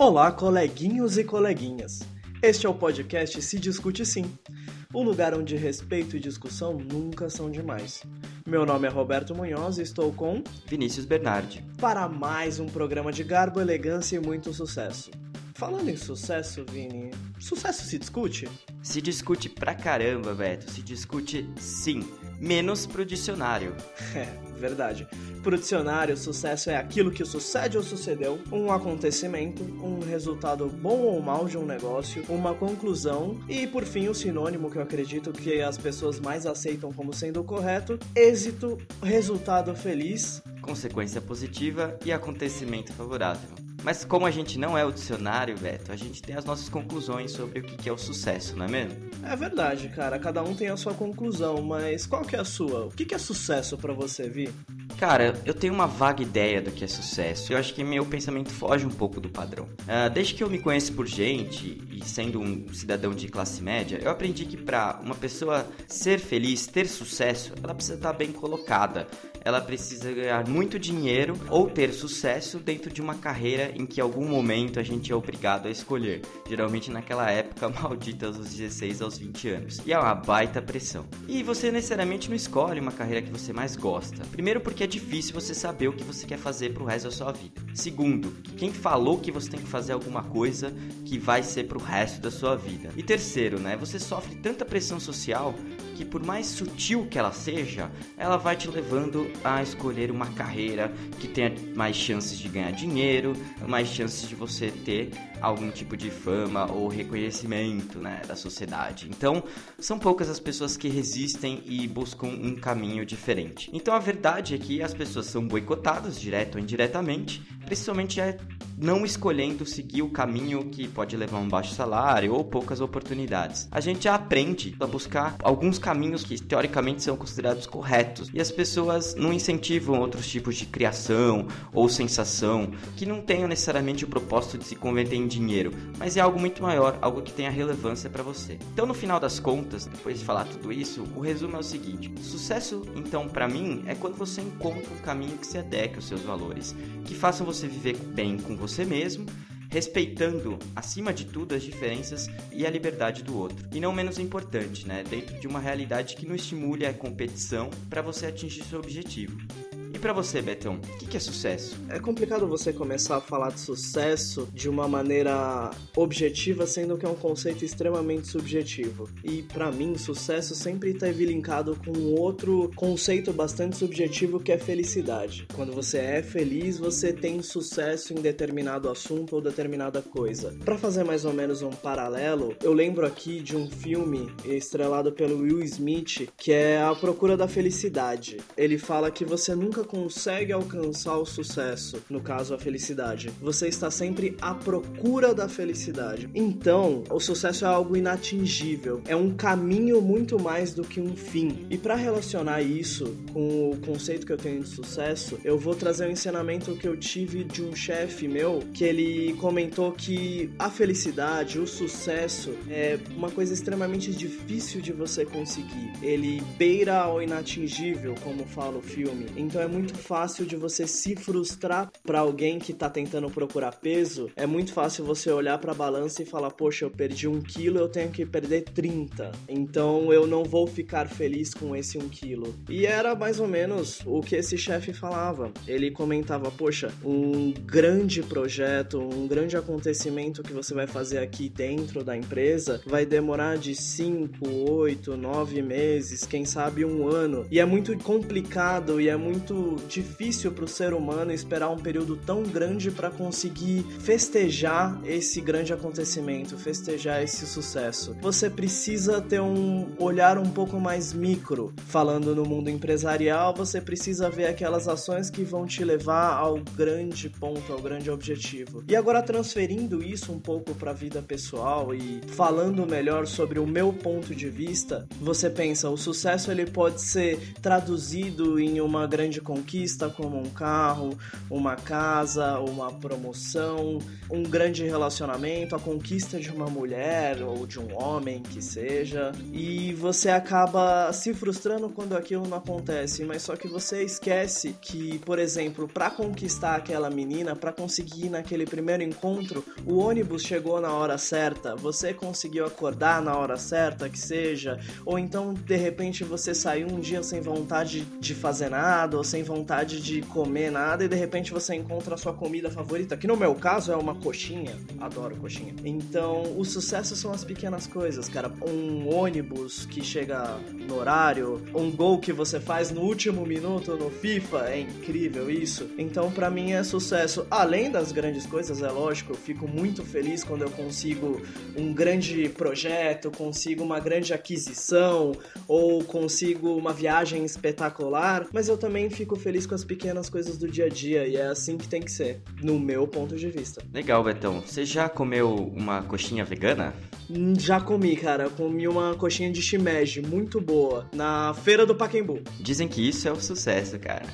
Olá, coleguinhos e coleguinhas. Este é o podcast Se Discute Sim, o lugar onde respeito e discussão nunca são demais. Meu nome é Roberto Munhoz e estou com Vinícius Bernardi para mais um programa de garbo, elegância e muito sucesso. Falando em sucesso, Vini, sucesso se discute? Se discute pra caramba, Beto. Se discute sim. Menos pro dicionário. Verdade. Pro dicionário, sucesso é aquilo que sucede ou sucedeu, um acontecimento, um resultado bom ou mal de um negócio, uma conclusão e, por fim, o sinônimo que eu acredito que as pessoas mais aceitam como sendo correto: êxito, resultado feliz, consequência positiva e acontecimento favorável. Mas como a gente não é o dicionário, Beto, a gente tem as nossas conclusões sobre o que é o sucesso, não é mesmo? É verdade, cara. Cada um tem a sua conclusão, mas qual que é a sua? O que é sucesso para você, Vi? Cara, eu tenho uma vaga ideia do que é sucesso. Eu acho que meu pensamento foge um pouco do padrão. Uh, desde que eu me conheço por gente e sendo um cidadão de classe média, eu aprendi que para uma pessoa ser feliz, ter sucesso, ela precisa estar bem colocada ela precisa ganhar muito dinheiro ou ter sucesso dentro de uma carreira em que algum momento a gente é obrigado a escolher. Geralmente naquela época maldita dos 16 aos 20 anos. E é uma baita pressão. E você necessariamente não escolhe uma carreira que você mais gosta. Primeiro porque é difícil você saber o que você quer fazer pro resto da sua vida. Segundo, quem falou que você tem que fazer alguma coisa que vai ser pro resto da sua vida. E terceiro, né, você sofre tanta pressão social que por mais sutil que ela seja, ela vai te levando a escolher uma carreira que tenha mais chances de ganhar dinheiro, mais chances de você ter algum tipo de fama ou reconhecimento né, da sociedade. Então, são poucas as pessoas que resistem e buscam um caminho diferente. Então, a verdade é que as pessoas são boicotadas, direto ou indiretamente, principalmente não escolhendo seguir o caminho que pode levar a um baixo salário ou poucas oportunidades. A gente aprende a buscar alguns caminhos que teoricamente são considerados corretos e as pessoas não incentivam outros tipos de criação ou sensação que não tenham necessariamente o propósito de se converter em dinheiro, mas é algo muito maior, algo que tenha relevância para você. Então, no final das contas, depois de falar tudo isso, o resumo é o seguinte: sucesso, então, para mim, é quando você encontra um caminho que se adeque aos seus valores, que façam você viver bem com você mesmo, respeitando, acima de tudo, as diferenças e a liberdade do outro. E não menos importante, né? Dentro de uma realidade que não estimule a competição para você atingir seu objetivo para você, Betão, o que, que é sucesso? É complicado você começar a falar de sucesso de uma maneira objetiva, sendo que é um conceito extremamente subjetivo. E para mim, sucesso sempre esteve linkado com outro conceito bastante subjetivo que é felicidade. Quando você é feliz, você tem sucesso em determinado assunto ou determinada coisa. Para fazer mais ou menos um paralelo, eu lembro aqui de um filme estrelado pelo Will Smith que é A Procura da Felicidade. Ele fala que você nunca consegue alcançar o sucesso, no caso a felicidade. Você está sempre à procura da felicidade. Então, o sucesso é algo inatingível, é um caminho muito mais do que um fim. E para relacionar isso com o conceito que eu tenho de sucesso, eu vou trazer um ensinamento que eu tive de um chefe meu, que ele comentou que a felicidade, o sucesso é uma coisa extremamente difícil de você conseguir. Ele beira ao inatingível, como fala o filme. Então é muito muito fácil de você se frustrar para alguém que tá tentando procurar peso. É muito fácil você olhar para a balança e falar: Poxa, eu perdi um quilo, eu tenho que perder 30. Então eu não vou ficar feliz com esse um quilo. E era mais ou menos o que esse chefe falava. Ele comentava: Poxa, um grande projeto, um grande acontecimento que você vai fazer aqui dentro da empresa vai demorar de 5, 8, 9 meses, quem sabe um ano. E é muito complicado e é muito difícil para o ser humano esperar um período tão grande para conseguir festejar esse grande acontecimento, festejar esse sucesso. Você precisa ter um olhar um pouco mais micro. Falando no mundo empresarial, você precisa ver aquelas ações que vão te levar ao grande ponto, ao grande objetivo. E agora transferindo isso um pouco para a vida pessoal e falando melhor sobre o meu ponto de vista, você pensa, o sucesso ele pode ser traduzido em uma grande conquista conquista, como um carro, uma casa, uma promoção, um grande relacionamento, a conquista de uma mulher ou de um homem que seja, e você acaba se frustrando quando aquilo não acontece, mas só que você esquece que, por exemplo, para conquistar aquela menina, para conseguir ir naquele primeiro encontro, o ônibus chegou na hora certa, você conseguiu acordar na hora certa, que seja, ou então de repente você saiu um dia sem vontade de fazer nada, ou sem vontade de comer nada, e de repente você encontra a sua comida favorita, que no meu caso é uma coxinha, adoro coxinha. Então, o sucesso são as pequenas coisas, cara. Um ônibus que chega no horário, um gol que você faz no último minuto no FIFA, é incrível isso. Então, para mim é sucesso. Além das grandes coisas, é lógico, eu fico muito feliz quando eu consigo um grande projeto, consigo uma grande aquisição ou consigo uma viagem espetacular, mas eu também fico feliz com as pequenas coisas do dia a dia e é assim que tem que ser, no meu ponto de vista. Legal, Betão. Você já comeu uma coxinha vegana? Hum, já comi, cara. Eu comi uma coxinha de shimeji muito boa na feira do Paquembu. Dizem que isso é o sucesso, cara.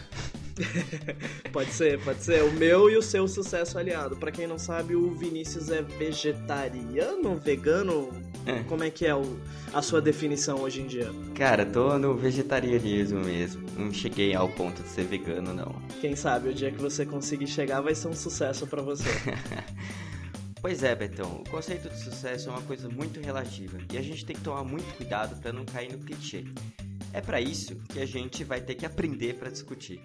pode ser, pode ser. O meu e o seu sucesso aliado. Para quem não sabe, o Vinícius é vegetariano, vegano? É. Como é que é o, a sua definição hoje em dia? Cara, tô no vegetarianismo mesmo. Não cheguei ao ponto de ser vegano, não. Quem sabe o dia que você conseguir chegar vai ser um sucesso para você. Pois é, Betão, o conceito de sucesso é uma coisa muito relativa e a gente tem que tomar muito cuidado para não cair no clichê. É para isso que a gente vai ter que aprender para discutir.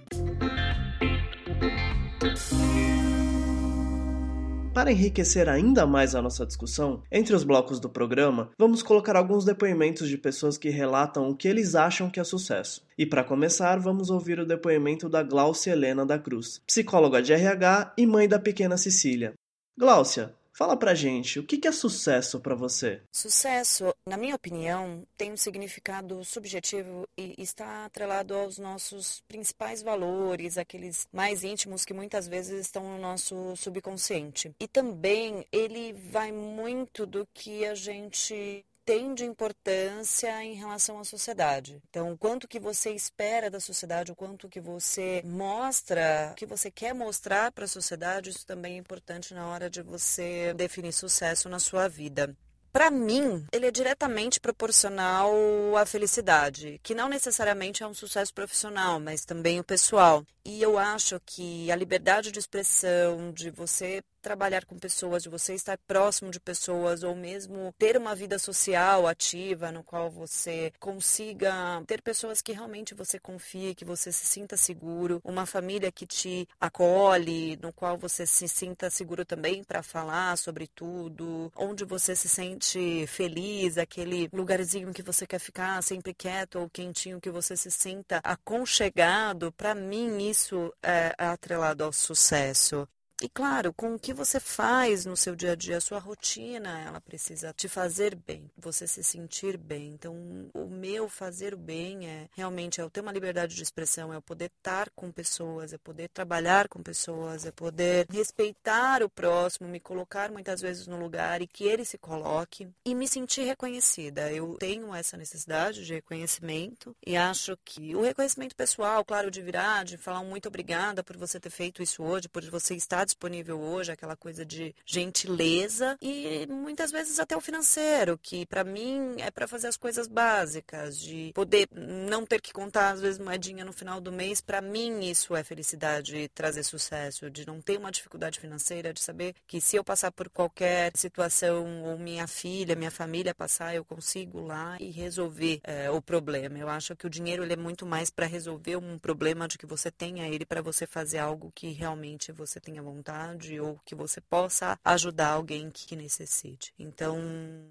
Para enriquecer ainda mais a nossa discussão, entre os blocos do programa, vamos colocar alguns depoimentos de pessoas que relatam o que eles acham que é sucesso. E para começar, vamos ouvir o depoimento da Glaucia Helena da Cruz, psicóloga de RH e mãe da pequena Cecília. Glaucia, Fala pra gente, o que é sucesso para você? Sucesso, na minha opinião, tem um significado subjetivo e está atrelado aos nossos principais valores, aqueles mais íntimos que muitas vezes estão no nosso subconsciente. E também ele vai muito do que a gente tem de importância em relação à sociedade. Então, o quanto que você espera da sociedade, o quanto que você mostra, o que você quer mostrar para a sociedade, isso também é importante na hora de você definir sucesso na sua vida para mim, ele é diretamente proporcional à felicidade, que não necessariamente é um sucesso profissional, mas também o pessoal. E eu acho que a liberdade de expressão, de você trabalhar com pessoas, de você estar próximo de pessoas, ou mesmo ter uma vida social ativa, no qual você consiga ter pessoas que realmente você confie, que você se sinta seguro, uma família que te acolhe, no qual você se sinta seguro também para falar sobre tudo, onde você se sente feliz, aquele lugarzinho que você quer ficar sempre quieto ou quentinho, que você se sinta aconchegado, para mim isso é atrelado ao sucesso. E claro, com o que você faz no seu dia a dia, a sua rotina, ela precisa te fazer bem, você se sentir bem. Então, o meu fazer o bem é realmente é eu ter uma liberdade de expressão, é eu poder estar com pessoas, é poder trabalhar com pessoas, é poder respeitar o próximo, me colocar muitas vezes no lugar e que ele se coloque e me sentir reconhecida. Eu tenho essa necessidade de reconhecimento e acho que o reconhecimento pessoal, claro, de virar, de falar um muito obrigada por você ter feito isso hoje, por você estar disponível hoje, aquela coisa de gentileza e muitas vezes até o financeiro, que para mim é para fazer as coisas básicas, de poder não ter que contar às vezes moedinha no final do mês, para mim isso é felicidade trazer sucesso, de não ter uma dificuldade financeira, de saber que se eu passar por qualquer situação ou minha filha, minha família passar, eu consigo lá e resolver é, o problema. Eu acho que o dinheiro ele é muito mais para resolver um problema de que você tenha ele para você fazer algo que realmente você tenha vontade vontade ou que você possa ajudar alguém que necessite. Então,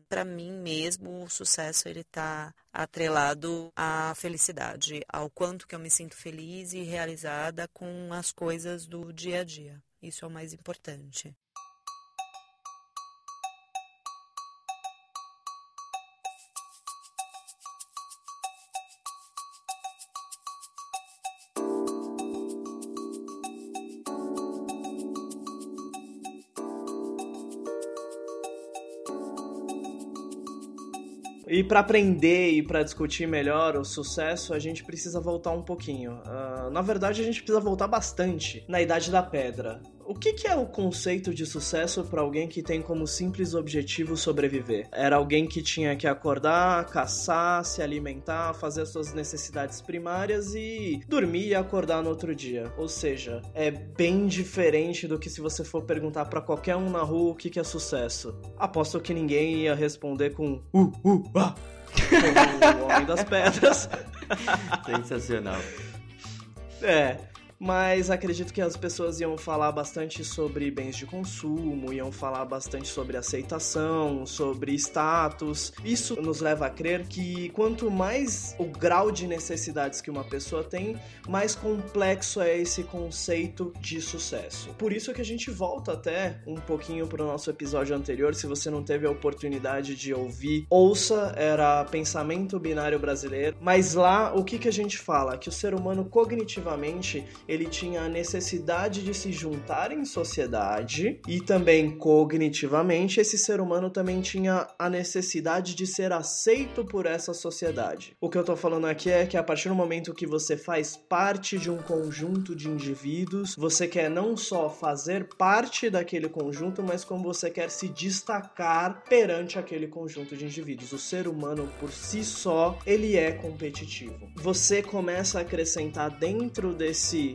para mim mesmo, o sucesso ele está atrelado à felicidade, ao quanto que eu me sinto feliz e realizada com as coisas do dia a dia. Isso é o mais importante. E para aprender e para discutir melhor o sucesso, a gente precisa voltar um pouquinho. Uh, na verdade, a gente precisa voltar bastante na Idade da Pedra. O que, que, é o conceito de sucesso para alguém que tem como simples objetivo sobreviver? Era alguém que tinha que acordar, caçar, se alimentar, fazer as suas necessidades primárias e dormir e acordar no outro dia. Ou seja, é bem diferente do que se você for perguntar para qualquer um na rua o que, que é sucesso. Aposto que ninguém ia responder com uh, uh, ah, como o Homem das Pedras. Sensacional. É, mas acredito que as pessoas iam falar bastante sobre bens de consumo, iam falar bastante sobre aceitação, sobre status. Isso nos leva a crer que quanto mais o grau de necessidades que uma pessoa tem, mais complexo é esse conceito de sucesso. Por isso que a gente volta até um pouquinho para o nosso episódio anterior, se você não teve a oportunidade de ouvir, ouça, era Pensamento Binário Brasileiro. Mas lá o que, que a gente fala? Que o ser humano cognitivamente ele tinha a necessidade de se juntar em sociedade e também cognitivamente esse ser humano também tinha a necessidade de ser aceito por essa sociedade. O que eu tô falando aqui é que a partir do momento que você faz parte de um conjunto de indivíduos, você quer não só fazer parte daquele conjunto, mas como você quer se destacar perante aquele conjunto de indivíduos. O ser humano por si só, ele é competitivo. Você começa a acrescentar dentro desse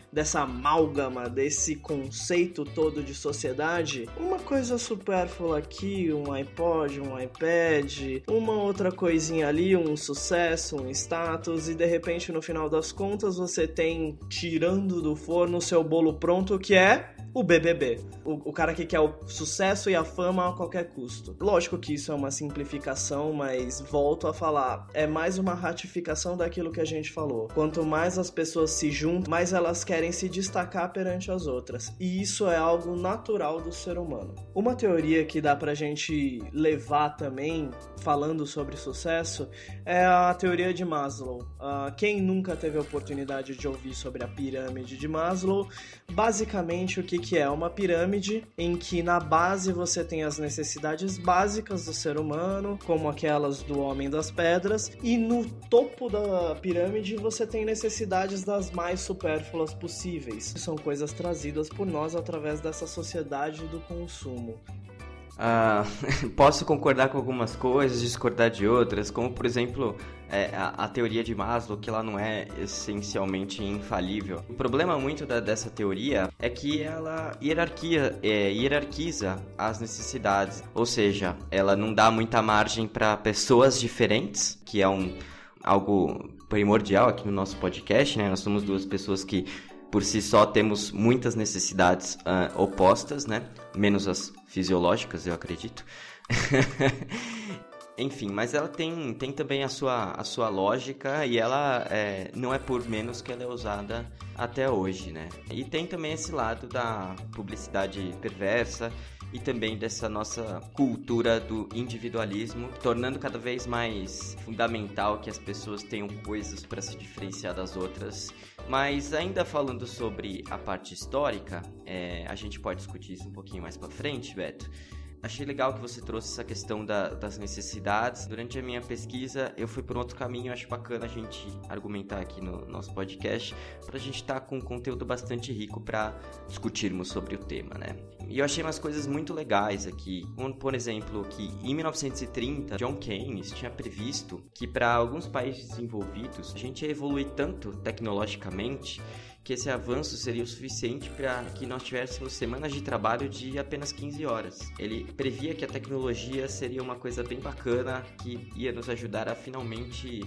dessa amálgama, desse conceito todo de sociedade, uma coisa supérflua aqui, um iPod, um iPad, uma outra coisinha ali, um sucesso, um status, e de repente no final das contas você tem tirando do forno o seu bolo pronto que é o BBB. O, o, cara que quer o sucesso e a fama a qualquer custo. Lógico que isso é uma simplificação, mas volto a falar, é mais uma ratificação daquilo que a gente falou. Quanto mais as pessoas se juntam, mais elas querem se destacar perante as outras. E isso é algo natural do ser humano. Uma teoria que dá pra gente levar também, falando sobre sucesso, é a teoria de Maslow. Uh, quem nunca teve a oportunidade de ouvir sobre a pirâmide de Maslow, basicamente o que que é uma pirâmide em que na base você tem as necessidades básicas do ser humano, como aquelas do homem das pedras, e no topo da pirâmide você tem necessidades das mais supérfluas possíveis. São coisas trazidas por nós através dessa sociedade do consumo. Uh, posso concordar com algumas coisas, discordar de outras, como por exemplo é, a, a, teoria de Maslow, que ela não é essencialmente infalível. O problema muito da, dessa teoria é que ela hierarquia, é, hierarquiza as necessidades, ou seja, ela não dá muita margem para pessoas diferentes, que é um algo primordial aqui no nosso podcast, né? Nós somos duas pessoas que por si só temos muitas necessidades uh, opostas, né? Menos as fisiológicas, eu acredito. Enfim, mas ela tem, tem também a sua, a sua lógica e ela é, não é por menos que ela é usada até hoje, né? E tem também esse lado da publicidade perversa e também dessa nossa cultura do individualismo, tornando cada vez mais fundamental que as pessoas tenham coisas para se diferenciar das outras. Mas ainda falando sobre a parte histórica, é, a gente pode discutir isso um pouquinho mais para frente, Beto. Achei legal que você trouxe essa questão da, das necessidades. Durante a minha pesquisa, eu fui por outro caminho. Acho bacana a gente argumentar aqui no nosso podcast para a gente estar tá com um conteúdo bastante rico para discutirmos sobre o tema, né? E eu achei umas coisas muito legais aqui. Um, por exemplo, que em 1930, John Keynes tinha previsto que para alguns países desenvolvidos a gente ia evoluir tanto tecnologicamente que esse avanço seria o suficiente para que nós tivéssemos semanas de trabalho de apenas 15 horas. Ele previa que a tecnologia seria uma coisa bem bacana que ia nos ajudar a finalmente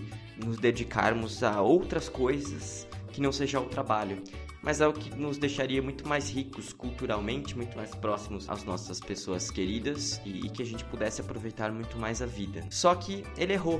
nos dedicarmos a outras coisas que não seja o trabalho mas é o que nos deixaria muito mais ricos culturalmente, muito mais próximos às nossas pessoas queridas e, e que a gente pudesse aproveitar muito mais a vida. Só que ele errou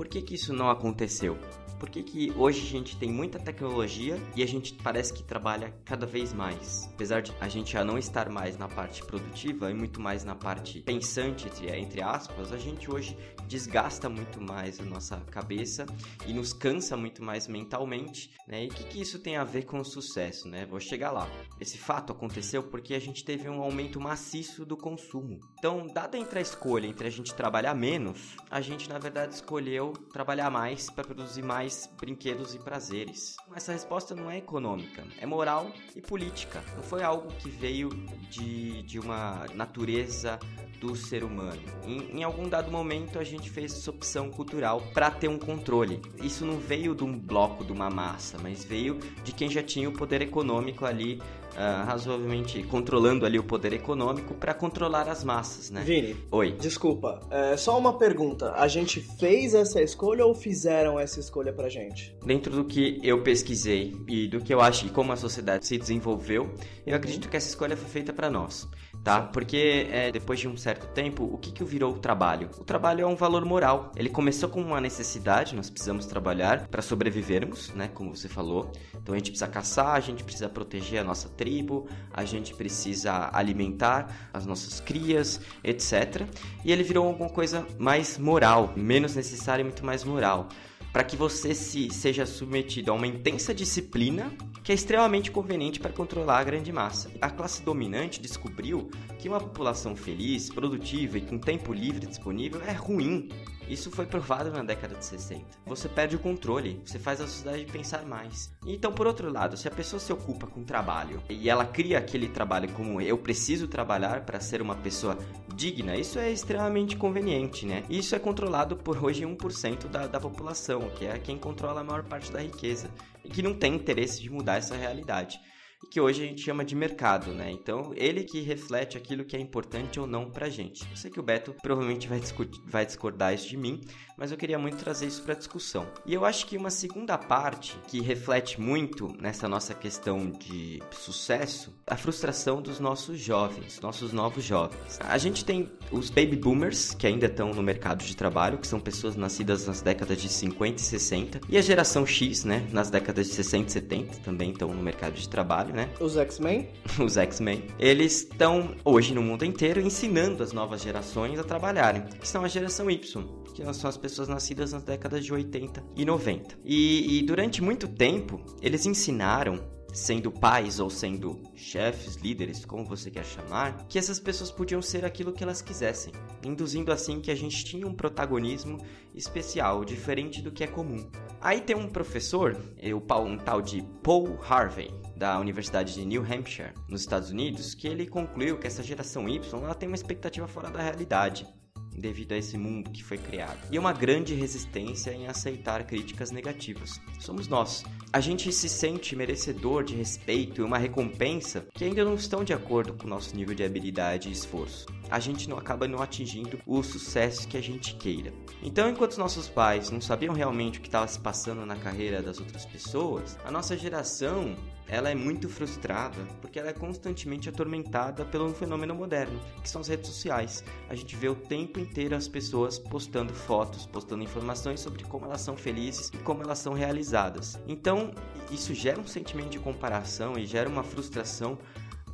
Por que, que isso não aconteceu? Por que, que hoje a gente tem muita tecnologia e a gente parece que trabalha cada vez mais? Apesar de a gente já não estar mais na parte produtiva e muito mais na parte pensante, entre, entre aspas, a gente hoje desgasta muito mais a nossa cabeça e nos cansa muito mais mentalmente, né? E o que, que isso tem a ver com o sucesso, né? Vou chegar lá. Esse fato aconteceu porque a gente teve um aumento maciço do consumo. Então, dada entre a escolha entre a gente trabalhar menos, a gente na verdade escolheu trabalhar mais para produzir mais brinquedos e prazeres. Essa resposta não é econômica, é moral e política. Não foi algo que veio de, de uma natureza do ser humano. Em, em, algum dado momento a gente fez essa opção cultural para ter um controle. Isso não veio de um bloco, de uma massa, mas veio de quem já tinha o poder econômico ali uh, razoavelmente controlando ali o poder econômico para controlar as massas, né? Vini. Oi. Desculpa, é só uma pergunta. A gente fez essa escolha ou fizeram essa escolha pra gente? Dentro do que eu pesquisei e do que eu acho e como a sociedade se desenvolveu, eu acredito que essa escolha foi feita para nós tá? Porque é, depois de um certo tempo, o que, que virou o trabalho? O trabalho é um valor moral. Ele começou com uma necessidade, nós precisamos trabalhar para sobrevivermos, né? Como você falou. Então a gente precisa caçar, a gente precisa proteger a nossa tribo, a gente precisa alimentar as nossas crias, etc. E ele virou alguma coisa mais moral, menos necessária e muito mais moral para que você se seja submetido a uma intensa disciplina que é extremamente conveniente para controlar a grande massa. A classe dominante descobriu que uma população feliz, produtiva e com tempo livre disponível é ruim isso foi provado na década de 60. Você perde o controle, você faz a sociedade pensar mais. Então, por outro lado, se a pessoa se ocupa com trabalho e ela cria aquele trabalho como eu preciso trabalhar para ser uma pessoa digna, isso é extremamente conveniente, né? Isso é controlado por hoje 1% da, da população, que é quem controla a maior parte da riqueza e que não tem interesse de mudar essa realidade que hoje a gente chama de mercado, né? Então, ele que reflete aquilo que é importante ou não pra gente. Eu sei que o Beto provavelmente vai, vai discordar isso de mim, mas eu queria muito trazer isso para discussão. E eu acho que uma segunda parte que reflete muito nessa nossa questão de sucesso, a frustração dos nossos jovens, nossos novos jovens. A gente tem os baby boomers, que ainda estão no mercado de trabalho, que são pessoas nascidas nas décadas de 50 e 60, e a geração X, né, nas décadas de 60 e 70, também estão no mercado de trabalho, né? Os X-Men? os X-Men. Eles estão hoje no mundo inteiro ensinando as novas gerações a trabalharem, que são a geração Y, que são as pessoas nascidas nas décadas de 80 e 90. E, e durante muito tempo, eles ensinaram sendo pais ou sendo chefes, líderes, como você quer chamar, que essas pessoas podiam ser aquilo que elas quisessem, induzindo assim que a gente tinha um protagonismo especial, diferente do que é comum. Aí tem um professor, um tal de Paul Harvey, da Universidade de New Hampshire, nos Estados Unidos, que ele concluiu que essa geração Y ela tem uma expectativa fora da realidade devido a esse mundo que foi criado. E uma grande resistência em aceitar críticas negativas. Somos nós. A gente se sente merecedor de respeito e uma recompensa que ainda não estão de acordo com o nosso nível de habilidade e esforço. A gente não acaba não atingindo o sucesso que a gente queira. Então, enquanto nossos pais não sabiam realmente o que estava se passando na carreira das outras pessoas, a nossa geração ela é muito frustrada porque ela é constantemente atormentada pelo fenômeno moderno, que são as redes sociais. A gente vê o tempo inteiro as pessoas postando fotos, postando informações sobre como elas são felizes e como elas são realizadas. Então, isso gera um sentimento de comparação e gera uma frustração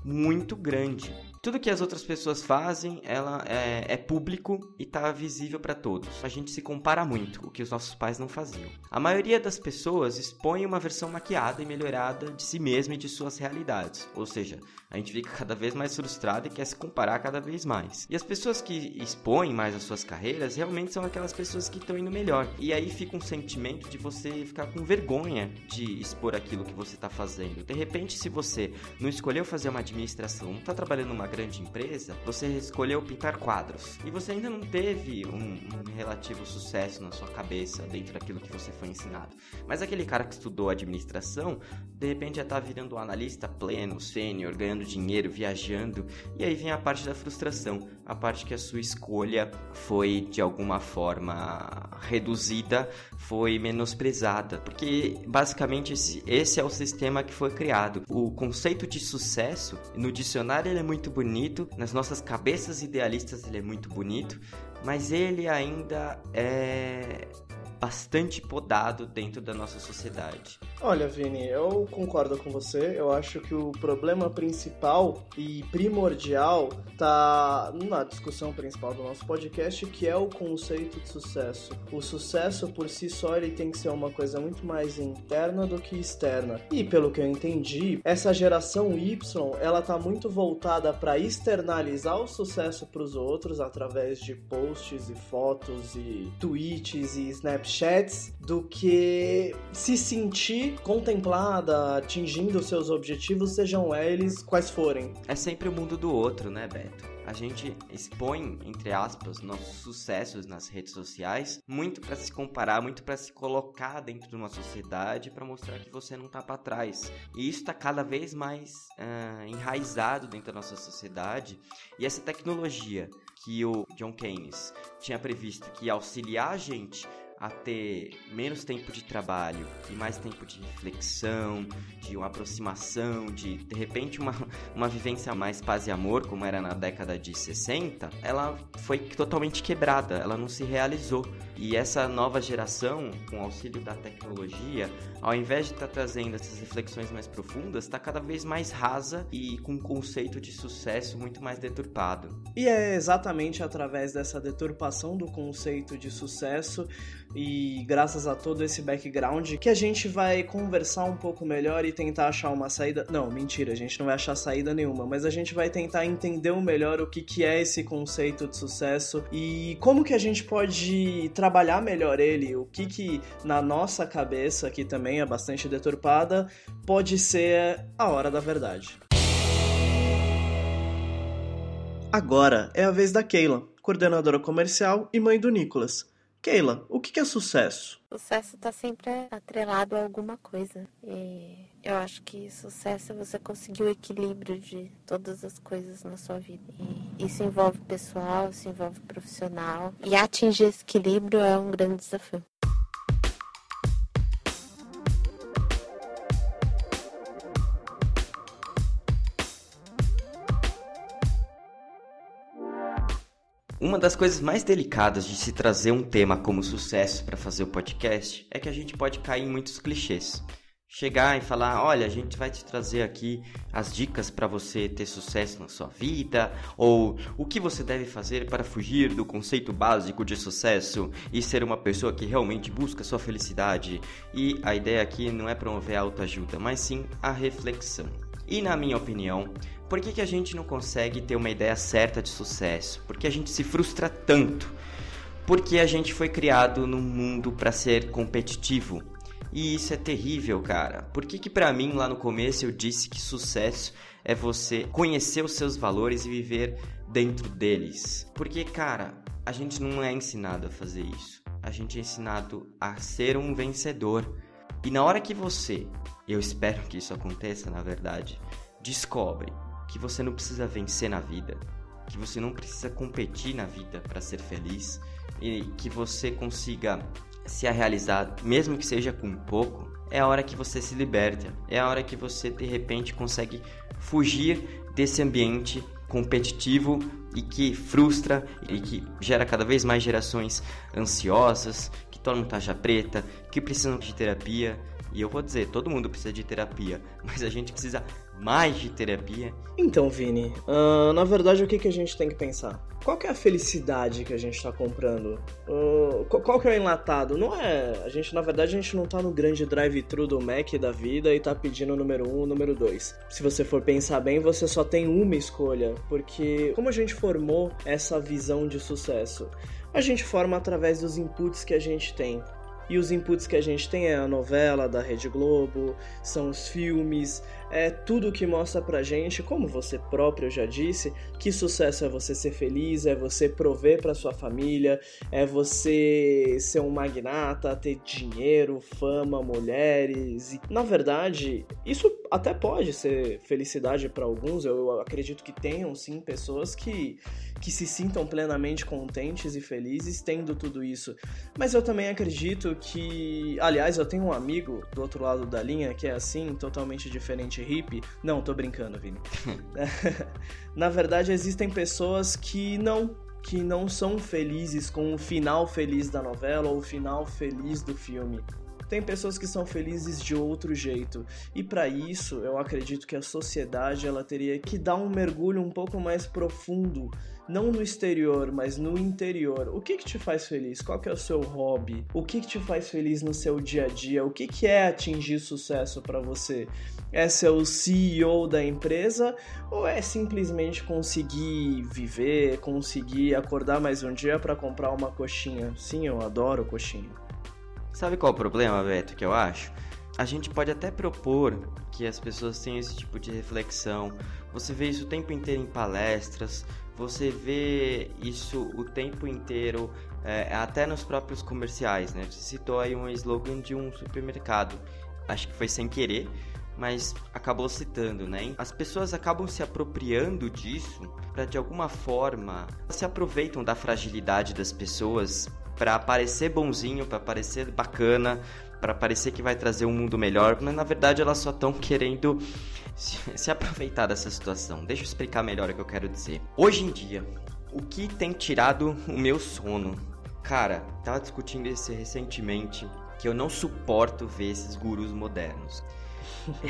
muito grande tudo que as outras pessoas fazem, ela é, é público e está visível para todos. A gente se compara muito, o que os nossos pais não faziam. A maioria das pessoas expõe uma versão maquiada e melhorada de si mesma e de suas realidades. Ou seja, a gente fica cada vez mais frustrado e quer se comparar cada vez mais. E as pessoas que expõem mais as suas carreiras realmente são aquelas pessoas que estão indo melhor. E aí fica um sentimento de você ficar com vergonha de expor aquilo que você está fazendo. De repente, se você não escolheu fazer uma administração, não está trabalhando numa grande empresa, você escolheu pintar quadros e você ainda não teve um, um, relativo sucesso na sua cabeça dentro daquilo que você foi ensinado. Mas aquele cara que estudou administração, de repente já está virando um analista pleno, sênior, ganhando dinheiro, viajando, e aí vem a parte da frustração, a parte que a sua escolha foi de alguma forma reduzida, foi menosprezada, porque basicamente esse, esse é o sistema que foi criado. O conceito de sucesso no dicionário é muito bonito bonito, nas nossas cabeças idealistas ele é muito bonito, mas ele ainda é bastante podado dentro da nossa sociedade. Olha, Vini, eu concordo com você. Eu acho que o problema principal e primordial tá na discussão principal do nosso podcast, que é o conceito de sucesso. O sucesso por si só ele tem que ser uma coisa muito mais interna do que externa. E pelo que eu entendi, essa geração Y, ela tá muito voltada para externalizar o sucesso para os outros através de posts e fotos e tweets e snapchats do que se sentir contemplada, atingindo seus objetivos, sejam eles quais forem. É sempre o mundo do outro, né, Beto? a gente expõe, entre aspas, nossos sucessos nas redes sociais, muito para se comparar, muito para se colocar dentro de uma sociedade para mostrar que você não tá para trás. E isso está cada vez mais uh, enraizado dentro da nossa sociedade. E essa tecnologia que o John Keynes tinha previsto que ia auxiliar a gente a ter menos tempo de trabalho e mais tempo de reflexão, de uma aproximação, de de repente uma, uma vivência mais paz e amor, como era na década de 60, ela foi totalmente quebrada, ela não se realizou. E essa nova geração, com auxílio da tecnologia, ao invés de estar tá trazendo essas reflexões mais profundas, está cada vez mais rasa e com um conceito de sucesso muito mais deturpado. E é exatamente através dessa deturpação do conceito de sucesso e graças a todo esse background que a gente vai conversar um pouco melhor e tentar achar uma saída. Não, mentira, a gente não vai achar saída nenhuma, mas a gente vai tentar entender melhor o que, que é esse conceito de sucesso e como que a gente pode trabalhar melhor ele, o que que na nossa cabeça, que também é bastante deturpada, pode ser a hora da verdade. Agora é a vez da Keila, coordenadora comercial e mãe do Nicolas. Keila, o que é sucesso? Sucesso está sempre atrelado a alguma coisa. E eu acho que sucesso é você conseguir o equilíbrio de todas as coisas na sua vida. E isso envolve pessoal, isso envolve profissional. E atingir esse equilíbrio é um grande desafio. Uma das coisas mais delicadas de se trazer um tema como sucesso para fazer o podcast é que a gente pode cair em muitos clichês. Chegar e falar, olha, a gente vai te trazer aqui as dicas para você ter sucesso na sua vida, ou o que você deve fazer para fugir do conceito básico de sucesso e ser uma pessoa que realmente busca sua felicidade. E a ideia aqui não é promover a autoajuda, mas sim a reflexão. E na minha opinião, por que, que a gente não consegue ter uma ideia certa de sucesso? Por que a gente se frustra tanto? Porque a gente foi criado num mundo para ser competitivo. E isso é terrível, cara. Por que que para mim lá no começo eu disse que sucesso é você conhecer os seus valores e viver dentro deles? Porque, cara, a gente não é ensinado a fazer isso. A gente é ensinado a ser um vencedor. E na hora que você eu espero que isso aconteça, na verdade, descobre que você não precisa vencer na vida, que você não precisa competir na vida para ser feliz e que você consiga se realizar, mesmo que seja com pouco, é a hora que você se liberta, é a hora que você de repente consegue fugir desse ambiente competitivo e que frustra e que gera cada vez mais gerações ansiosas, que tomam taxa preta, que precisam de terapia. E eu vou dizer, todo mundo precisa de terapia, mas a gente precisa mais de terapia. Então, Vini, uh, na verdade o que, que a gente tem que pensar? Qual que é a felicidade que a gente está comprando? Uh, qual que é o enlatado? Não é. A gente, na verdade, a gente não tá no grande drive-thru do Mac da vida e tá pedindo o número 1, um, o número 2. Se você for pensar bem, você só tem uma escolha. Porque como a gente formou essa visão de sucesso? A gente forma através dos inputs que a gente tem. E os inputs que a gente tem é a novela da Rede Globo, são os filmes, é tudo que mostra pra gente, como você próprio já disse, que sucesso é você ser feliz, é você prover para sua família, é você ser um magnata, ter dinheiro, fama, mulheres. E, na verdade, isso até pode ser felicidade para alguns. Eu acredito que tenham sim pessoas que que se sintam plenamente contentes e felizes tendo tudo isso. Mas eu também acredito que, aliás, eu tenho um amigo do outro lado da linha que é assim, totalmente diferente hippie. Não, tô brincando, Vini. Na verdade, existem pessoas que não que não são felizes com o final feliz da novela ou o final feliz do filme. Tem pessoas que são felizes de outro jeito. E para isso, eu acredito que a sociedade ela teria que dar um mergulho um pouco mais profundo, não no exterior, mas no interior. O que que te faz feliz? Qual que é o seu hobby? O que que te faz feliz no seu dia a dia? O que que é atingir sucesso para você? É ser o CEO da empresa ou é simplesmente conseguir viver, conseguir acordar mais um dia para comprar uma coxinha? Sim, eu adoro coxinha. Sabe qual é o problema, Beto, que eu acho? A gente pode até propor que as pessoas tenham esse tipo de reflexão. Você vê isso o tempo inteiro em palestras, você vê isso o tempo inteiro é, até nos próprios comerciais, né? Você citou aí um slogan de um supermercado. Acho que foi sem querer, mas acabou citando, né? As pessoas acabam se apropriando disso para de alguma forma se aproveitam da fragilidade das pessoas para parecer bonzinho, para parecer bacana, para parecer que vai trazer um mundo melhor, mas na verdade elas só estão querendo se, aproveitar dessa situação. Deixa eu explicar melhor o que eu quero dizer. Hoje em dia, o que tem tirado o meu sono? Cara, tava discutindo isso recentemente que eu não suporto ver esses gurus modernos.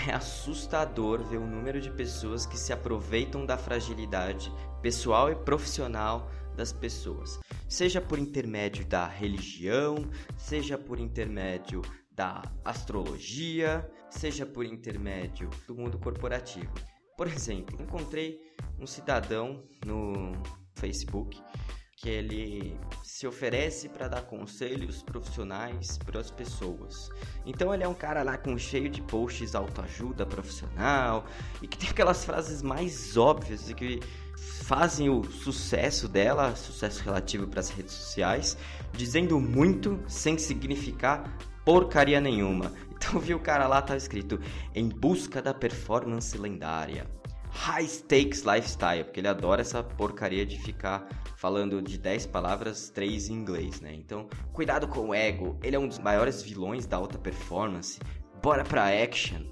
É assustador ver o número de pessoas que se aproveitam da fragilidade pessoal e profissional das pessoas, seja por intermédio da religião, seja por intermédio da astrologia, seja por intermédio do mundo corporativo. Por exemplo, encontrei um cidadão no Facebook que ele se oferece para dar conselhos profissionais para as pessoas. Então ele é um cara lá com cheio de posts autoajuda profissional e que tem aquelas frases mais óbvias e que fazem o sucesso dela, sucesso relativo para as redes sociais, dizendo muito sem significar porcaria nenhuma. Então vi o cara lá tava escrito em busca da performance lendária. High Stakes Lifestyle, porque ele adora essa porcaria de ficar falando de 10 palavras, 3 em inglês, né? Então, cuidado com o ego, ele é um dos maiores vilões da alta performance. Bora pra action.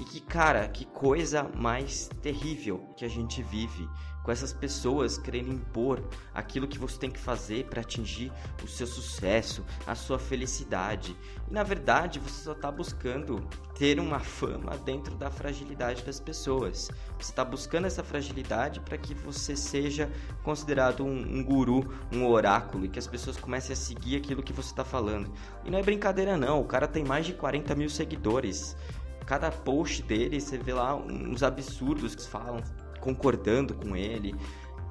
E que, cara, que coisa mais terrível que a gente vive com essas pessoas querendo impor aquilo que você tem que fazer para atingir o seu sucesso, a sua felicidade. E na verdade, você só está buscando ter uma fama dentro da fragilidade das pessoas. Você está buscando essa fragilidade para que você seja considerado um, um, guru, um oráculo e que as pessoas comecem a seguir aquilo que você está falando. E não é brincadeira, não. O cara tem mais de 40 mil seguidores cada post dele, você vê lá uns absurdos que falam, concordando com ele.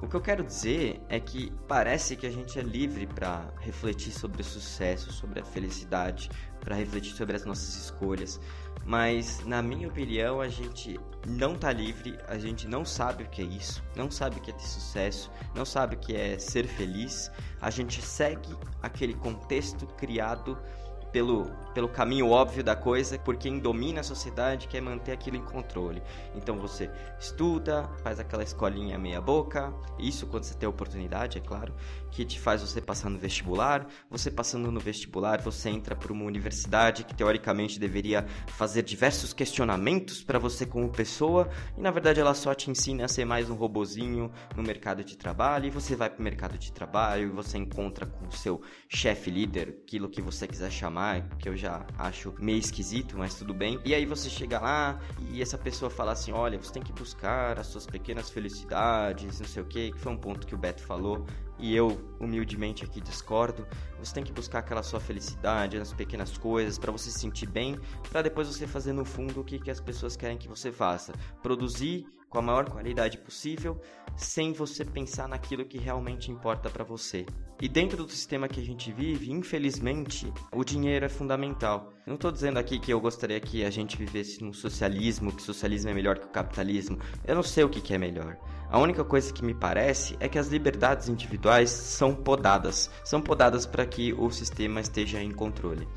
O que eu quero dizer é que parece que a gente é livre para refletir sobre o sucesso, sobre a felicidade, para refletir sobre as nossas escolhas, mas na minha opinião a gente não tá livre, a gente não sabe o que é isso, não sabe o que é ter sucesso, não sabe o que é ser feliz. A gente segue aquele contexto criado pelo, pelo caminho óbvio da coisa, porque quem domina a sociedade quer manter aquilo em controle. Então você estuda, faz aquela escolinha meia boca, isso quando você tem oportunidade, é claro, que te faz você passar no vestibular. Você passando no vestibular, você entra para uma universidade que teoricamente deveria fazer diversos questionamentos para você como pessoa, e na verdade ela só te ensina a ser mais um robozinho no mercado de trabalho, e você vai para o mercado de trabalho e você encontra com o seu chefe líder, aquilo que você quiser chamar que eu já acho meio esquisito, mas tudo bem. E aí você chega lá e essa pessoa fala assim: olha, você tem que buscar as suas pequenas felicidades, não sei o que, que foi um ponto que o Beto falou e eu humildemente aqui discordo. Você tem que buscar aquela sua felicidade nas pequenas coisas para você se sentir bem, para depois você fazer no fundo o que, que as pessoas querem que você faça. Produzir com a maior qualidade possível, sem você pensar naquilo que realmente importa para você. E dentro do sistema que a gente vive, infelizmente, o dinheiro é fundamental. Não estou dizendo aqui que eu gostaria que a gente vivesse num socialismo, que socialismo é melhor que o capitalismo. Eu não sei o que, que é melhor. A única coisa que me parece é que as liberdades individuais são podadas. São podadas para que o sistema esteja em controle.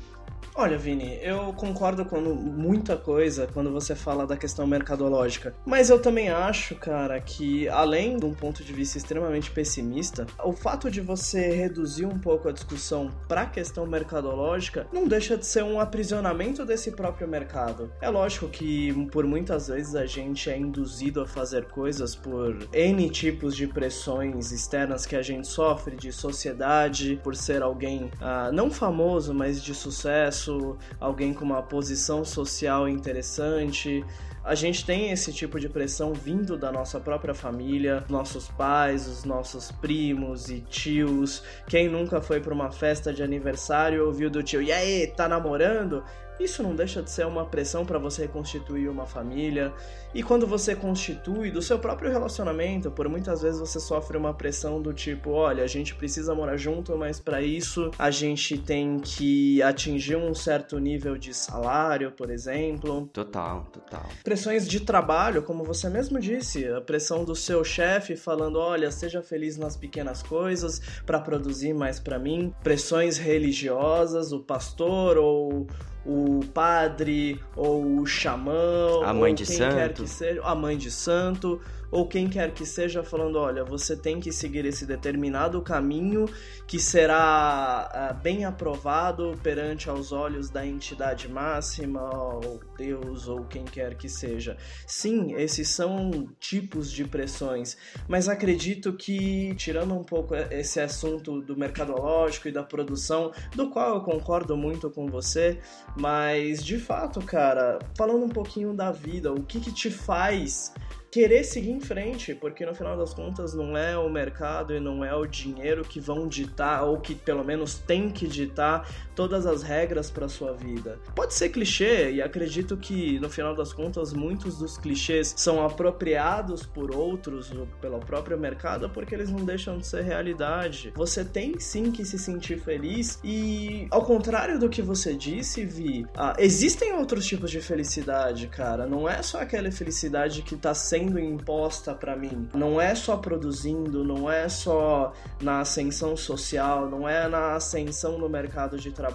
Olha, Vini, eu concordo com muita coisa quando você fala da questão mercadológica, mas eu também acho, cara, que além de um ponto de vista extremamente pessimista, o fato de você reduzir um pouco a discussão para a questão mercadológica não deixa de ser um aprisionamento desse próprio mercado. É lógico que por muitas vezes a gente é induzido a fazer coisas por N tipos de pressões externas que a gente sofre de sociedade, por ser alguém ah, não famoso, mas de sucesso sucesso, alguém com uma posição social interessante. A gente tem esse tipo de pressão vindo da nossa própria família, nossos pais, os nossos primos e tios. Quem nunca foi para uma festa de aniversário ouviu do tio, e aí, tá namorando? Isso não deixa de ser uma pressão para você reconstituir uma família. E quando você constitui do seu próprio relacionamento, por muitas vezes você sofre uma pressão do tipo, olha, a gente precisa morar junto, mas para isso a gente tem que atingir um certo nível de salário, por exemplo. Total, total. Pressões de trabalho, como você mesmo disse, a pressão do seu chefe falando, olha, seja feliz nas pequenas coisas para produzir mais para mim. Pressões religiosas, o pastor ou o padre ou o xamã, a mãe de quem santo. quer que seja, a mãe de santo, ou quem quer que seja falando, olha, você tem que seguir esse determinado caminho que será uh, bem aprovado perante aos olhos da entidade máxima, ou Deus, ou quem quer que seja. Sim, esses são tipos de pressões, mas acredito que, tirando um pouco esse assunto do mercadológico e da produção, do qual eu concordo muito com você, mas de fato, cara, falando um pouquinho da vida, o que, que te faz querer seguir em frente, porque no final das contas não é o mercado e não é o dinheiro que vão ditar, ou que pelo menos tem que ditar todas as regras para sua vida. Pode ser clichê, e acredito que no final das contas muitos dos clichês são apropriados por outros, pelo próprio mercado, porque eles não deixam de ser realidade. Você tem sim que se sentir feliz, e ao contrário do que você disse, Vi, ah, existem outros tipos de felicidade, cara. Não é só aquela felicidade que tá sendo imposta para mim. Não é só produzindo, não é só na ascensão social, não é na ascensão no mercado de trabalho.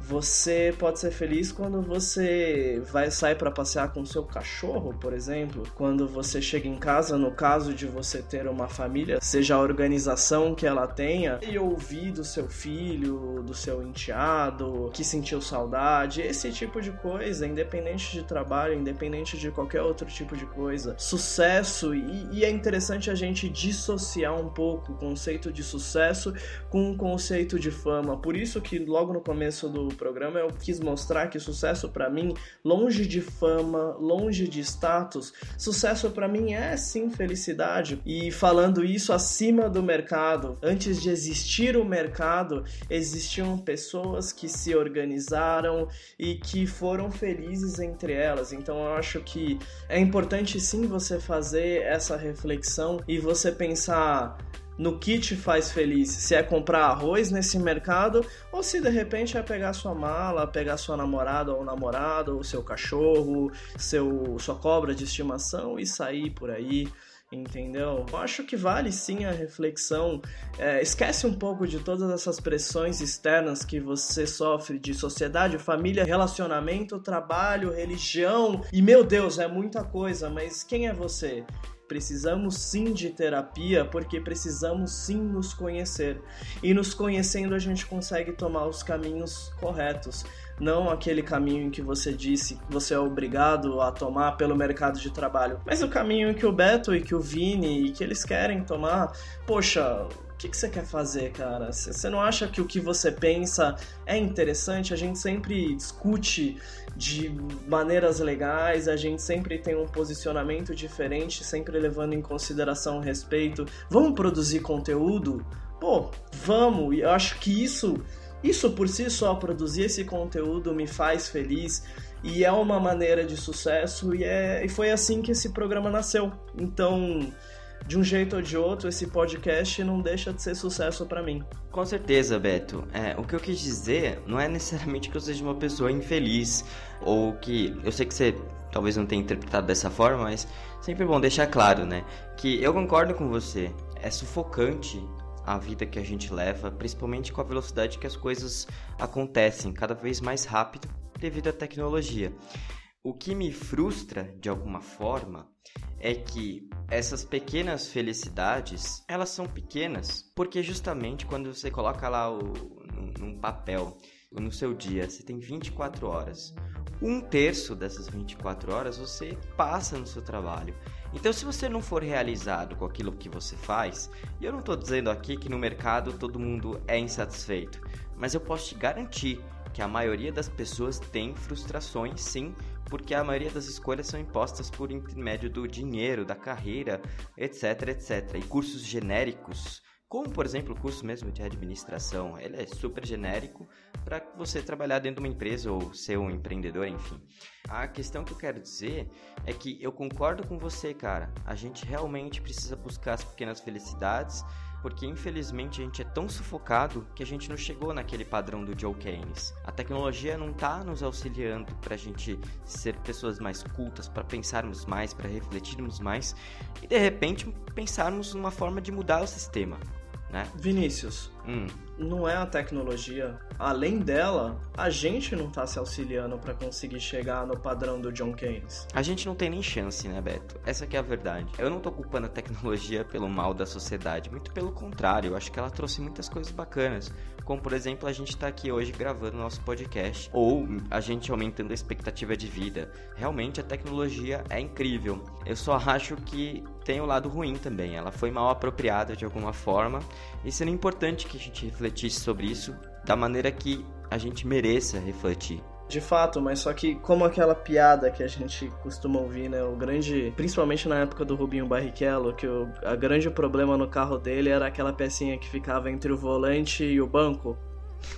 Você pode ser feliz quando você vai sair para passear com seu cachorro, por exemplo, quando você chega em casa, no caso de você ter uma família, seja a organização que ela tenha, e ouvir do seu filho, do seu enteado, que sentiu saudade, esse tipo de coisa, independente de trabalho, independente de qualquer outro tipo de coisa. Sucesso e, e, é interessante a gente dissociar um pouco o conceito de sucesso com o conceito de fama. Por isso que logo no começo do programa eu quis mostrar que sucesso para mim, longe de fama, longe de status, sucesso para mim é sim felicidade. E falando isso acima do mercado, antes de existir o mercado, existiam pessoas que se organizaram e que foram felizes entre elas. Então eu acho que é importante sim você fazer essa reflexão e você pensar no que te faz feliz, se é comprar arroz nesse mercado ou se de repente é pegar sua mala, pegar sua namorada ou namorado, ou seu cachorro, seu sua cobra de estimação e sair por aí entendeu? Eu acho que vale sim a reflexão. É, esquece um pouco de todas essas pressões externas que você sofre de sociedade, família, relacionamento, trabalho, religião. E meu Deus, é muita coisa, mas quem é você? Precisamos sim de terapia porque precisamos sim nos conhecer. E nos conhecendo a gente consegue tomar os caminhos corretos não aquele caminho que você disse que você é obrigado a tomar pelo mercado de trabalho, mas o caminho que o Beto e que o Vini e que eles querem tomar. Poxa, o que, que, você quer fazer, cara? Você não acha que o que você pensa é interessante? A gente sempre discute de maneiras legais, a gente sempre tem um posicionamento diferente, sempre levando em consideração o respeito. Vamos produzir conteúdo? Pô, vamos! E eu acho que isso isso por si só, produzir esse conteúdo me faz feliz e é uma maneira de sucesso e, é, e foi assim que esse programa nasceu. Então, de um jeito ou de outro, esse podcast não deixa de ser sucesso para mim. Com certeza, Beto. É, o que eu quis dizer não é necessariamente que eu seja uma pessoa infeliz ou que eu sei que você talvez não tenha interpretado dessa forma, mas sempre é bom deixar claro, né, que eu concordo com você. É sufocante a vida que a gente leva, principalmente com a velocidade que as coisas acontecem, cada vez mais rápido devido à tecnologia. O que me frustra de alguma forma é que essas pequenas felicidades, elas são pequenas porque justamente quando você coloca lá o, num, papel no seu dia, você tem 24 horas. Um terço dessas 24 horas você passa no seu trabalho. Então, se você não for realizado com aquilo que você faz, e eu não estou dizendo aqui que no mercado todo mundo é insatisfeito, mas eu posso te garantir que a maioria das pessoas tem frustrações, sim, porque a maioria das escolhas são impostas por intermédio do dinheiro, da carreira, etc, etc. E cursos genéricos como, por exemplo, o curso mesmo de administração, ele é super genérico para você trabalhar dentro de uma empresa ou ser um empreendedor, enfim. A questão que eu quero dizer é que eu concordo com você, cara. A gente realmente precisa buscar as pequenas felicidades, porque infelizmente a gente é tão sufocado que a gente não chegou naquele padrão do Joe Keynes. A tecnologia não está nos auxiliando para a gente ser pessoas mais cultas, para pensarmos mais, para refletirmos mais e de repente pensarmos numa forma de mudar o sistema né? Vinícius, hum. não é a tecnologia. Além dela, a gente não tá se auxiliando para conseguir chegar no padrão do John Keynes. A gente não tem nem chance, né, Beto? Essa que é a verdade. Eu não tô culpando a tecnologia pelo mal da sociedade, muito pelo contrário, eu acho que ela trouxe muitas coisas bacanas como por exemplo a gente está aqui hoje gravando nosso podcast, ou a gente aumentando a expectativa de vida. Realmente a tecnologia é incrível. Eu só acho que tem o lado ruim também. Ela foi mal apropriada de alguma forma e seria importante que a gente refletisse sobre isso da maneira que a gente mereça refletir. De fato, mas só que como aquela piada que a gente costuma ouvir, né? O grande, principalmente na época do Rubinho Barrichello, que o a grande problema no carro dele era aquela pecinha que ficava entre o volante e o banco.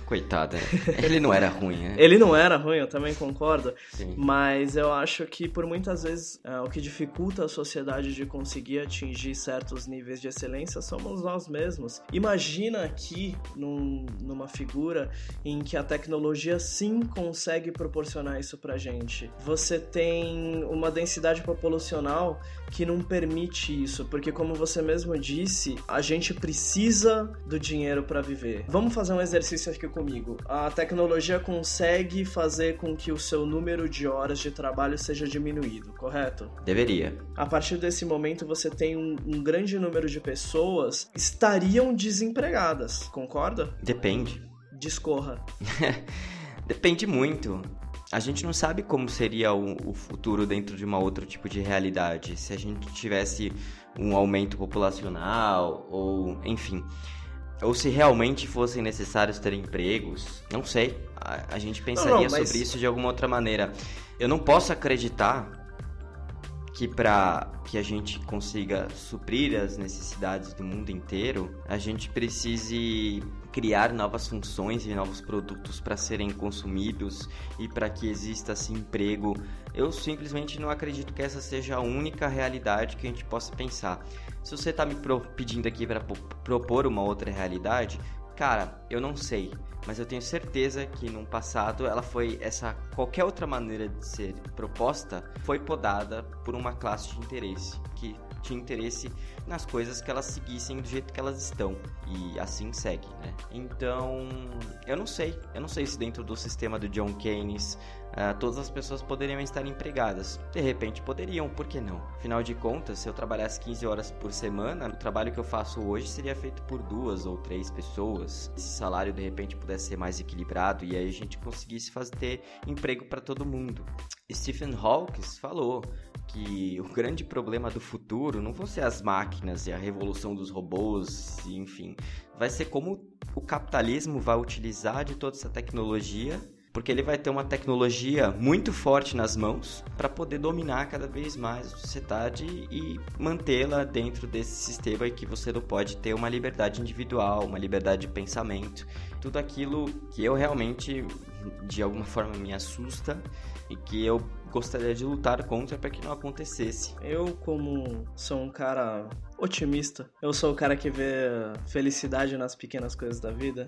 Coitado, né? ele não era ruim, né? ele não era ruim, eu também concordo. Sim. Mas eu acho que por muitas vezes é, o que dificulta a sociedade de conseguir atingir certos níveis de excelência somos nós mesmos. Imagina aqui num, numa figura em que a tecnologia sim consegue proporcionar isso pra gente. Você tem uma densidade populacional que não permite isso, porque como você mesmo disse, a gente precisa do dinheiro para viver. Vamos fazer um exercício aqui comigo. A tecnologia consegue fazer com que o seu número de horas de trabalho seja diminuído, correto? Deveria. A partir desse momento, você tem um, um grande número de pessoas estariam desempregadas, concorda? Depende. Discorra. Depende muito. A gente não sabe como seria o, o, futuro dentro de uma outro tipo de realidade. Se a gente tivesse um aumento populacional ou, enfim, ou se realmente fossem necessários ter empregos, não sei. A, a gente pensaria não, não, mas... sobre isso de alguma outra maneira. Eu não posso acreditar que para que a gente consiga suprir as necessidades do mundo inteiro, a gente precise criar novas funções e novos produtos para serem consumidos e para que exista assim emprego. Eu simplesmente não acredito que essa seja a única realidade que a gente possa pensar. Se você está me pedindo aqui para propor uma outra realidade, cara, eu não sei, mas eu tenho certeza que no passado ela foi essa qualquer outra maneira de ser proposta foi podada por uma classe de interesse que tinha interesse nas coisas que elas seguissem do jeito que elas estão. E assim segue, né? Então, eu não sei. Eu não sei se dentro do sistema do John Keynes uh, todas as pessoas poderiam estar empregadas. De repente poderiam, por que não? Afinal de contas, se eu trabalhasse 15 horas por semana, o trabalho que eu faço hoje seria feito por duas ou três pessoas. Esse salário de repente pudesse ser mais equilibrado e aí a gente conseguisse fazer ter emprego para todo mundo. Stephen Hawking falou que o grande problema do futuro não vão ser as máquinas e a revolução dos robôs, enfim, vai ser como o capitalismo vai utilizar de toda essa tecnologia, porque ele vai ter uma tecnologia muito forte nas mãos para poder dominar cada vez mais a sociedade e mantê-la dentro desse sistema que você não pode ter uma liberdade individual, uma liberdade de pensamento, tudo aquilo que eu realmente de alguma forma me assusta e que eu gostaria de lutar contra para que não acontecesse. Eu, como sou um cara otimista. Eu sou o cara que vê felicidade nas pequenas coisas da vida.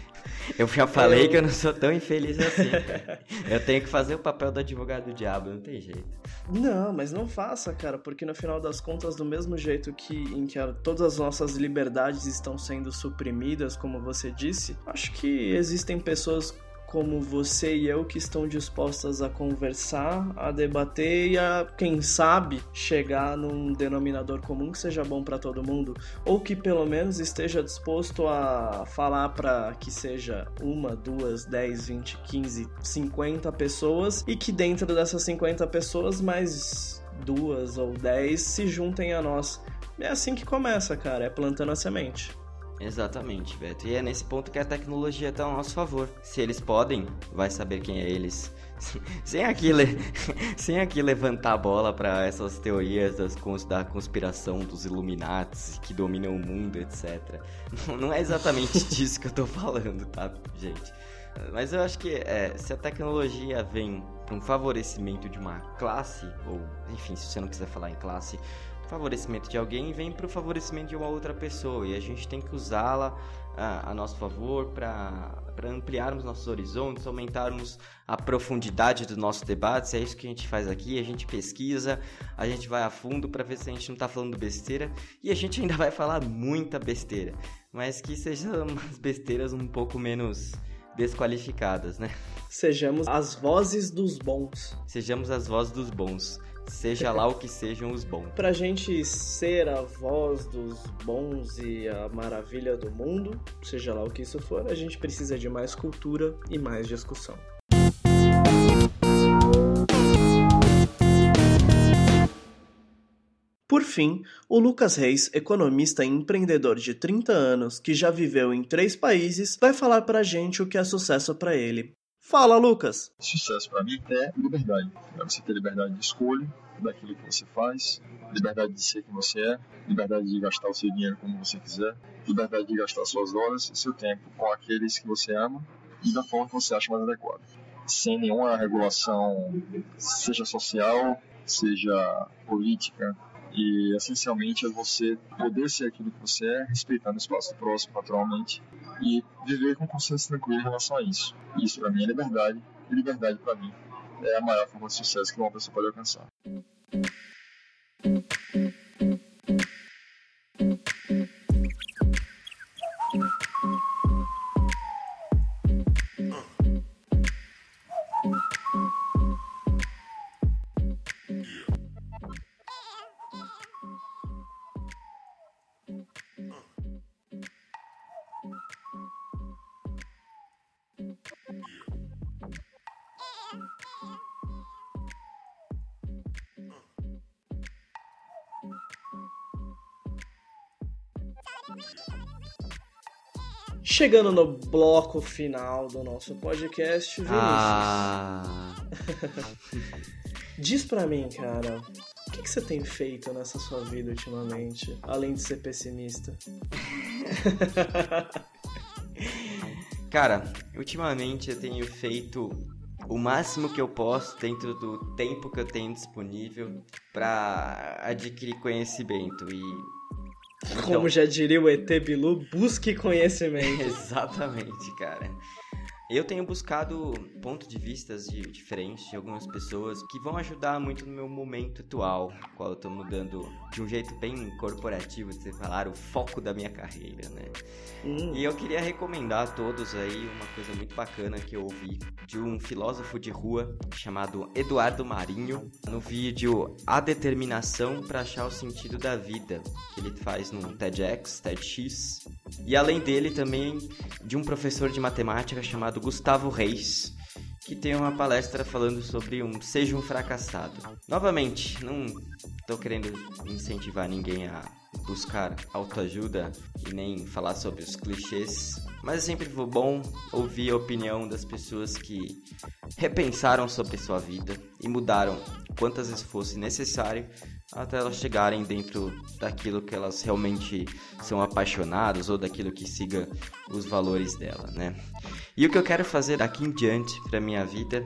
eu já falei eu... que eu não sou tão infeliz assim. eu tenho que fazer o papel do advogado do diabo, não tem jeito. Não, mas não faça, cara, porque no final das contas, do mesmo jeito que em que todas as nossas liberdades estão sendo suprimidas, como você disse, acho que existem pessoas como você e eu que estão dispostas a conversar, a debater e a, quem sabe, chegar num denominador comum que seja bom para todo mundo, ou que pelo menos esteja disposto a falar para que seja uma, duas, dez, vinte, quinze, cinquenta pessoas e que dentro dessas cinquenta pessoas mais duas ou dez se juntem a nós. É assim que começa, cara, é plantando a semente. Exatamente, Beto. E é nesse ponto que a tecnologia está ao nosso favor. Se eles podem, vai saber quem é eles. sem, aqui le... sem aqui levantar a bola para essas teorias das, da conspiração dos Illuminati que dominam o mundo, etc. Não é exatamente disso que eu tô falando, tá, gente? Mas eu acho que é, se a tecnologia vem para um favorecimento de uma classe, ou enfim, se você não quiser falar em classe, favorecimento de alguém vem para o favorecimento de uma outra pessoa e a gente tem que usá-la a, a, nosso favor para ampliarmos nossos horizontes, aumentarmos a profundidade dos nossos debates. É isso que a gente faz aqui. A gente pesquisa, a gente vai a fundo para ver se a gente não está falando besteira e a gente ainda vai falar muita besteira, mas que sejam umas besteiras um pouco menos desqualificadas, né? Sejamos as vozes dos bons. Sejamos as vozes dos bons. Seja lá o que sejam os bons. Pra gente ser a voz dos bons e a maravilha do mundo, seja lá o que isso for, a gente precisa de mais cultura e mais discussão. Por fim, o Lucas Reis, economista e empreendedor de 30 anos que já viveu em três países, vai falar pra gente o que é sucesso para ele. Fala, Lucas. Sucesso para mim é liberdade. É você ter liberdade de escolha daquilo que você faz, liberdade de ser quem você é, liberdade de gastar o seu dinheiro como você quiser, liberdade de gastar suas horas e seu tempo com aqueles que você ama e da forma que você acha mais adequada. Sem nenhuma regulação, seja social, seja política, e essencialmente é você poder ser aquilo que você é, respeitando o espaço do próximo naturalmente e viver com consciência tranquila em relação a isso. Isso para mim é liberdade, e liberdade para mim é a maior forma de sucesso que uma pessoa pode alcançar. Chegando no bloco final do nosso podcast, Vinícius. Ah. Diz pra mim, cara, o que, que, você tem feito nessa sua vida ultimamente, além de ser pessimista? cara, ultimamente eu tenho feito o máximo que eu posso dentro do tempo que eu tenho disponível para adquirir conhecimento e então... Como já diria o ET Bilu, busque conhecimento. Exatamente, cara. Eu tenho buscado pontos de vistas de, diferentes de algumas pessoas que vão ajudar muito no meu momento atual, qual eu tô mudando de um jeito bem corporativo, de falar, o foco da minha carreira, né? Hum. E eu queria recomendar a todos aí uma coisa muito bacana que eu ouvi de um filósofo de rua chamado Eduardo Marinho, no vídeo A Determinação para Achar o Sentido da Vida, que ele faz no TEDx, TEDx. E além dele também de um professor de matemática chamado Gustavo Reis, que tem uma palestra falando sobre um seja um fracassado. Novamente, não estou querendo incentivar ninguém a buscar autoajuda e nem falar sobre os clichês, mas é sempre bom ouvir a opinião das pessoas que repensaram sobre sua vida e mudaram quantas vezes fosse necessário até elas chegarem dentro daquilo que elas realmente são apaixonadas ou daquilo que siga os valores dela, né? E o que eu quero fazer daqui em diante para minha vida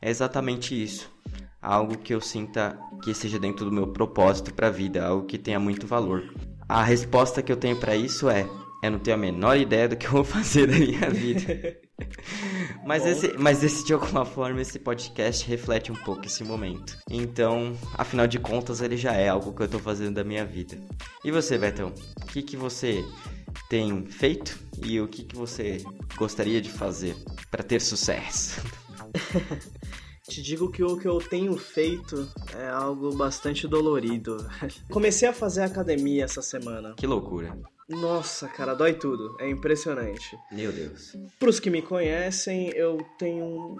é exatamente isso. Algo que eu sinta que seja dentro do meu propósito para a vida, algo que tenha muito valor. A resposta que eu tenho para isso é: eu não tenho a menor ideia do que eu vou fazer da minha vida. mas, esse, mas esse, de alguma forma, esse podcast reflete um pouco esse momento. Então, afinal de contas, ele já é algo que eu tô fazendo da minha vida. E você, Betão? O que, que você tem feito e o que, que você gostaria de fazer para ter sucesso? Te digo que o que eu tenho feito é algo bastante dolorido. Comecei a fazer academia essa semana. Que loucura. Nossa, cara, dói tudo. É impressionante. Meu Deus. Para os que me conhecem, eu tenho um.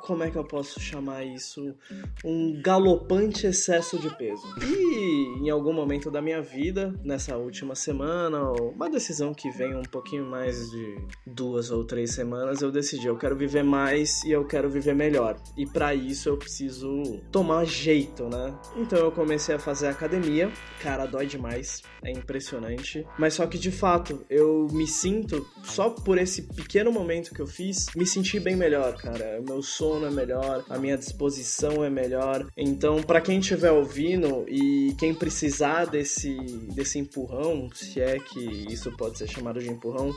Como é que eu posso chamar isso? Um galopante excesso de peso. E em algum momento da minha vida, nessa última semana, ou uma decisão que vem um pouquinho mais de duas ou três semanas, eu decidi: eu quero viver mais e eu quero viver melhor. E para isso eu preciso tomar jeito, né? Então eu comecei a fazer academia. Cara, dói demais. É impressionante. Mas só que de fato, eu me sinto, só por esse pequeno momento que eu fiz, me senti bem melhor, cara. O meu sono é melhor, a minha disposição é melhor. Então, para quem estiver ouvindo e quem precisar desse, desse empurrão, se é que isso pode ser chamado de empurrão,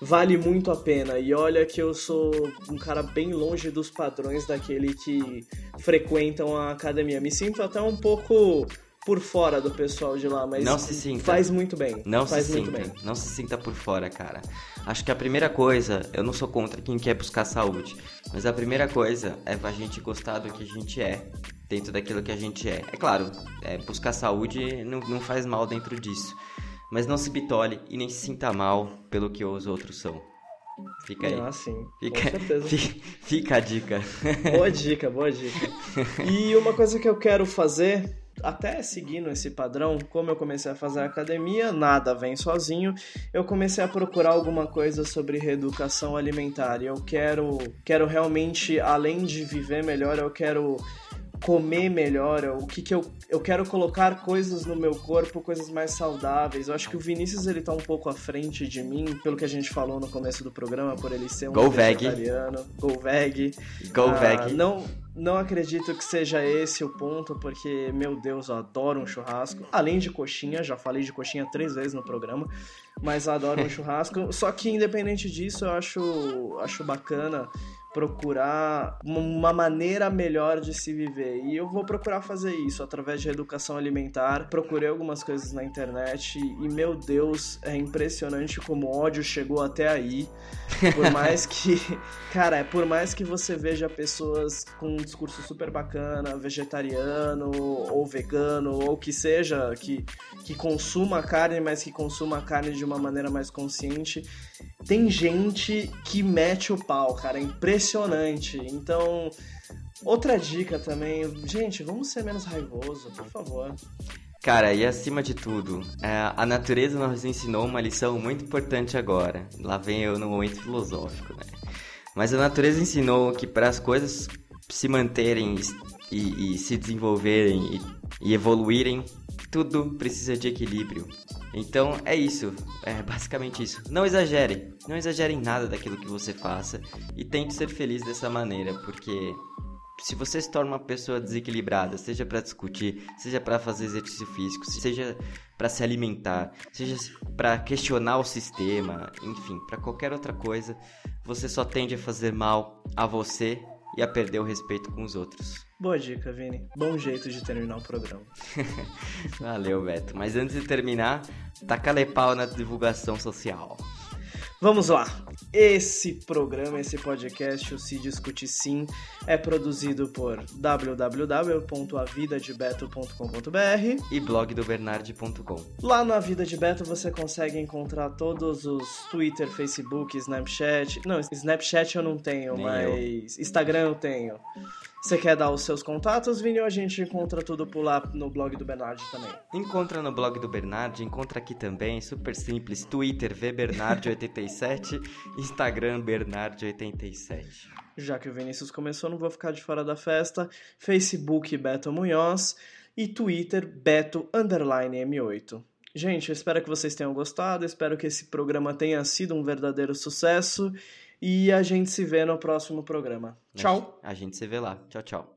vale muito a pena. E olha que eu sou um cara bem longe dos padrões daquele que frequentam a academia. Me sinto até um pouco por fora do pessoal de lá, mas não se sinta. faz muito bem. Não faz se muito sinta. bem. Não se sinta por fora, cara. Acho que a primeira coisa, eu não sou contra quem quer buscar saúde, mas a primeira coisa é a gente gostar do que a gente é, dentro daquilo que a gente é. É claro, é, buscar saúde não, não faz mal dentro disso, mas não se bitole e nem se sinta mal pelo que os outros são. Fica aí. Ah, sim. Fica, com certeza. Fica, fica a dica. Boa dica, boa dica. E uma coisa que eu quero fazer, até seguindo esse padrão, como eu comecei a fazer academia, nada vem sozinho, eu comecei a procurar alguma coisa sobre reeducação alimentar. Eu quero, quero realmente, além de viver melhor, eu quero comer melhor, o que que eu, eu quero colocar coisas no meu corpo, coisas mais saudáveis. Eu acho que o Vinícius ele tá um pouco à frente de mim, pelo que a gente falou no começo do programa, por ele ser um Go veg. vegetariano. Go veg. Go Ah, veg. Não, não acredito que seja esse o ponto, porque, meu Deus, eu adoro um churrasco. Além de coxinha, já falei de coxinha três vezes no programa, mas adoro um churrasco. Só que, independente disso, eu acho, acho bacana procurar uma maneira melhor de se viver. E eu vou procurar fazer isso através de educação alimentar. Procurei algumas coisas na internet e, meu Deus, é impressionante como o ódio chegou até aí. Por mais que, cara, é por mais que você veja pessoas com um discurso super bacana, vegetariano ou vegano, ou que seja, que, que consuma carne, mas que consuma a carne de uma maneira mais consciente, tem gente que mete o pau, cara, é impressionante. Então, outra dica também, gente, vamos ser menos raivoso, por favor. Cara, e acima de tudo, é, a natureza nos ensinou uma lição muito importante agora. Lá vem eu no momento filosófico, né? Mas a natureza ensinou que para as coisas se manterem e, e se desenvolverem e, e evoluírem, tudo precisa de equilíbrio. Então é isso, é basicamente isso. Não exagere, não exagere em nada daquilo que você faça e tente ser feliz dessa maneira, porque se você se torna uma pessoa desequilibrada, seja para discutir, seja para fazer exercício físico, seja para se alimentar, seja para questionar o sistema, enfim, para qualquer outra coisa, você só tende a fazer mal a você e a perder o respeito com os outros. Boa dica, Vini. Bom jeito de terminar o programa. Valeu, Beto. Mas antes de terminar, taca pau na divulgação social. Vamos lá. Esse programa, esse podcast, o Se Discute Sim, é produzido por www.avidadebeto.com.br e blogdobernard.com. Lá na Vida de Beto você consegue encontrar todos os Twitter, Facebook, Snapchat. Não, Snapchat eu não tenho, Nem mas Instagram eu tenho. Você quer dar os seus contatos, Vini, ou a gente encontra tudo por lá no blog do Bernard também? Encontra no blog do Bernard, encontra aqui também, super simples, Twitter vbernard87, Instagram Bernard87. Já que o Vinícius começou, não vou ficar de fora da festa. Facebook Beto Munhoz e Twitter Beto underline M8. Gente, eu espero que vocês tenham gostado, espero que esse programa tenha sido um verdadeiro sucesso e a gente se vê no próximo programa. Tchau! A gente se vê lá. Tchau, tchau.